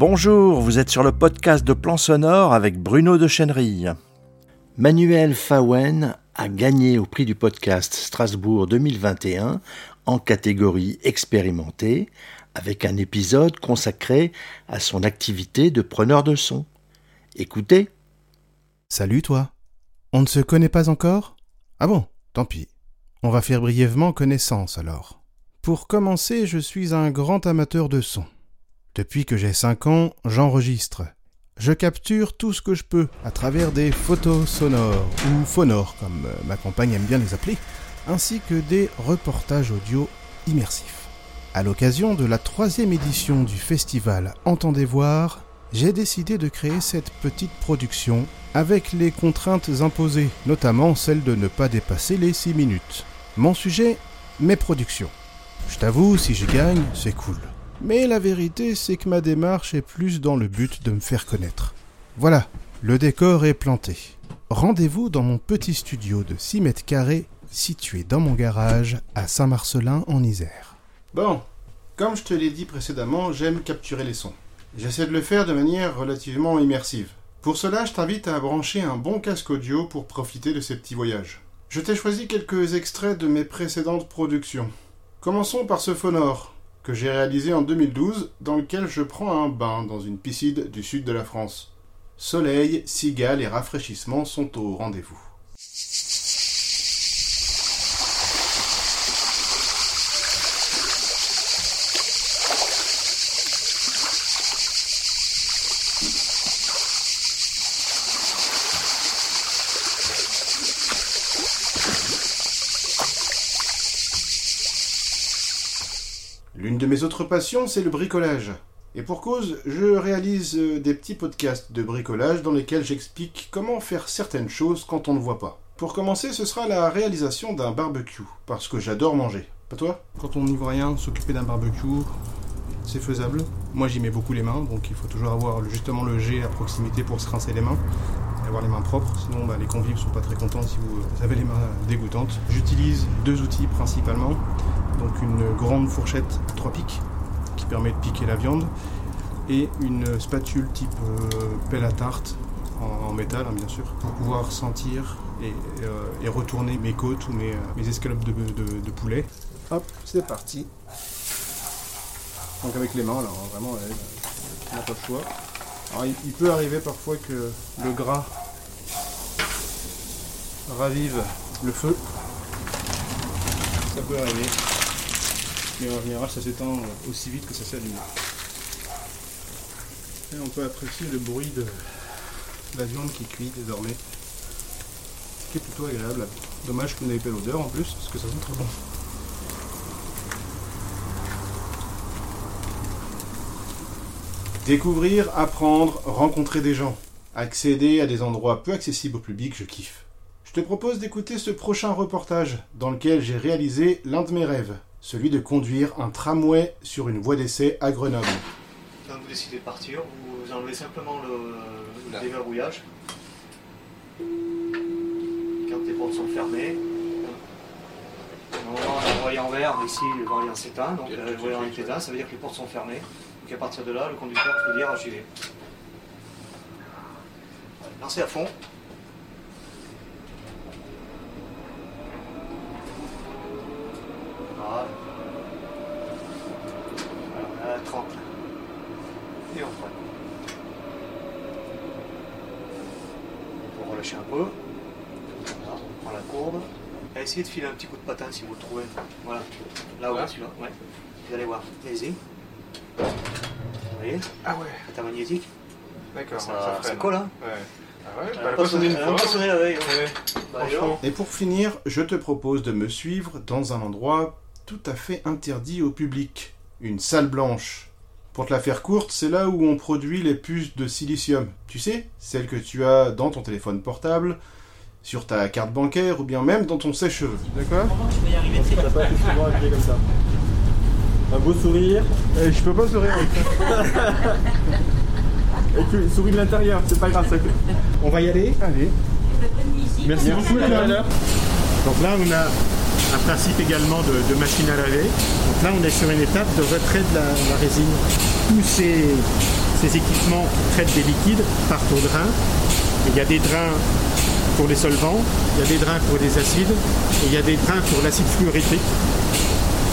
Bonjour, vous êtes sur le podcast de Plan Sonore avec Bruno de Chenerille. Manuel Fawen a gagné au prix du podcast Strasbourg 2021 en catégorie expérimentée avec un épisode consacré à son activité de preneur de son. Écoutez. Salut toi. On ne se connaît pas encore? Ah bon, tant pis. On va faire brièvement connaissance alors. Pour commencer, je suis un grand amateur de son. Depuis que j'ai 5 ans, j'enregistre. Je capture tout ce que je peux à travers des photos sonores, ou phonores comme ma compagne aime bien les appeler, ainsi que des reportages audio immersifs. À l'occasion de la troisième édition du festival Entendez voir, j'ai décidé de créer cette petite production avec les contraintes imposées, notamment celle de ne pas dépasser les 6 minutes. Mon sujet, mes productions. Je t'avoue, si je gagne, c'est cool. Mais la vérité, c'est que ma démarche est plus dans le but de me faire connaître. Voilà, le décor est planté. Rendez-vous dans mon petit studio de 6 mètres carrés situé dans mon garage à Saint-Marcelin en Isère. Bon, comme je te l'ai dit précédemment, j'aime capturer les sons. J'essaie de le faire de manière relativement immersive. Pour cela, je t'invite à brancher un bon casque audio pour profiter de ces petits voyages. Je t'ai choisi quelques extraits de mes précédentes productions. Commençons par ce phonore, que j'ai réalisé en 2012, dans lequel je prends un bain dans une piscine du sud de la France. Soleil, cigales et rafraîchissement sont au rendez-vous. De mes autres passions, c'est le bricolage. Et pour cause, je réalise euh, des petits podcasts de bricolage dans lesquels j'explique comment faire certaines choses quand on ne voit pas. Pour commencer, ce sera la réalisation d'un barbecue, parce que j'adore manger. Pas toi? Quand on n'y voit rien, s'occuper d'un barbecue, c'est faisable. Moi j'y mets beaucoup les mains, donc il faut toujours avoir justement le jet à proximité pour se rincer les mains avoir les mains propres, sinon bah, les convives sont pas très contents si vous avez les mains dégoûtantes. J'utilise deux outils principalement, donc une grande fourchette à trois pics qui permet de piquer la viande et une spatule type euh, pelle à tarte en, métal hein, bien sûr pour pouvoir sentir et, euh, et retourner mes côtes ou mes, euh, escalopes de, poulet. Hop, c'est parti. Donc avec les mains, alors vraiment, ouais, on n'a pas le choix. Alors il peut arriver parfois que le gras ravive le feu. Ça peut arriver. Mais en général, ça s'éteint aussi vite que ça s'allume. Et on peut apprécier le bruit de la viande qui cuit désormais. Ce qui est plutôt agréable. Dommage que vous n'avez pas l'odeur en plus, parce que ça sent très bon. Découvrir, apprendre, rencontrer des gens. Accéder à des endroits peu accessibles au public, je kiffe. Je te propose d'écouter ce prochain reportage dans lequel j'ai réalisé l'un de mes rêves, celui de conduire un tramway sur une voie d'essai à Grenoble. Quand vous décidez de partir, vous enlevez simplement le, le déverrouillage. Quand les portes sont fermées, normalement le voyant vert, ici le voyant s'éteint, donc le voyant est éteint, ça veut dire que les portes sont fermées. Donc à partir de là, le conducteur peut dire j'y vais. Lancez à fond. Voilà. Alors, à 30. Et on freine. On peut relâcher un peu. Voilà, on prend la courbe. Et essayez de filer un petit coup de patin si vous le trouvez. Voilà. Là, ouais, celui-là. Ouais. Vous allez voir. Allez-y. Vous voyez Ah ouais, C'est un magnétique. d'accord, Ça, colle, hein Ouais. Ah ouais, bah, elle a pas sonné une sonné- elle a fois. pas sonné la veille. hein. Ouais. Bah, Et pour finir, je te propose de me suivre dans un endroit tout à fait interdit au public. Une salle blanche. Pour te la faire courte, c'est là où on produit les puces de silicium. Tu sais, celles que tu as dans ton téléphone portable, sur ta carte bancaire ou bien même dans ton sèche-cheveux. D'accord T'as pas été souvent habillé comme ça. Un beau sourire. Eh, Je peux pas sourire. Et tu souris de l'intérieur, c'est pas grave. Ça... On va y aller? Allez. Merci beaucoup. Donc là, on a un principe également de, machine à laver. Donc là, on est sur une étape de retrait de la, résine. Tous ces, équipements qui traitent des liquides partent au drain. Il y a des drains pour les solvants, il y a des drains pour les acides, et il y a des drains pour l'acide fluoritique,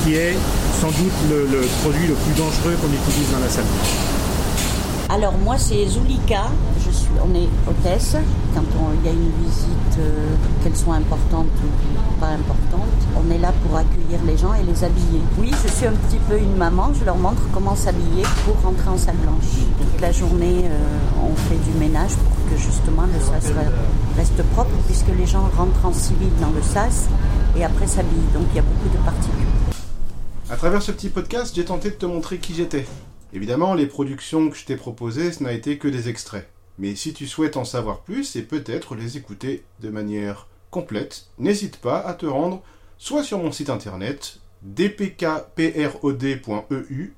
qui est sans doute le, le produit le plus dangereux qu'on utilise dans la salle. Alors moi c'est Zulika, je suis, on est hôtesse. Quand on- il y a une visite, euh, qu'elle soit importante ou pas importante, on est là pour accueillir Oui, je suis un petit peu une maman, je leur montre comment s'habiller pour rentrer en salle blanche. Toute la journée, euh, on fait du ménage pour que justement le sas re- reste propre, puisque les gens rentrent en civil dans le sas et après s'habillent. Donc il y a beaucoup de particules. À travers ce petit podcast, j'ai tenté de te montrer qui j'étais. Évidemment, les productions que je t'ai proposées, ce n'a été que des extraits. Mais si tu souhaites en savoir plus et peut-être les écouter de manière complète, n'hésite pas à te rendre soit sur mon site internet dpkprod.eu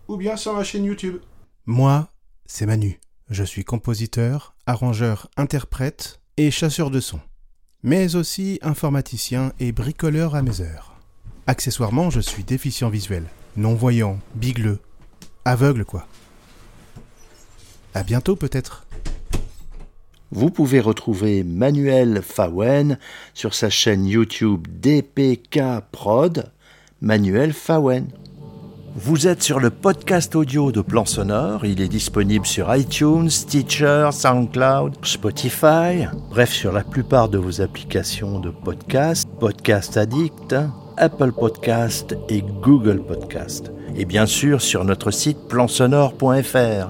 ou bien sur ma chaîne YouTube. Moi, c'est Manu. Je suis compositeur, arrangeur, interprète et chasseur de son. Mais aussi informaticien et bricoleur à mes heures. Accessoirement, je suis déficient visuel, non-voyant, bigleux, aveugle quoi. À bientôt peut-être. Vous pouvez retrouver Manuel Fawen sur sa chaîne YouTube DPK Prod, Manuel Fawen. Vous êtes sur le podcast audio de Plan Sonore, il est disponible sur iTunes, Stitcher, SoundCloud, Spotify, bref sur la plupart de vos applications de podcast, Podcast Addict, Apple Podcast et Google Podcast. Et bien sûr sur notre site plansonore.fr.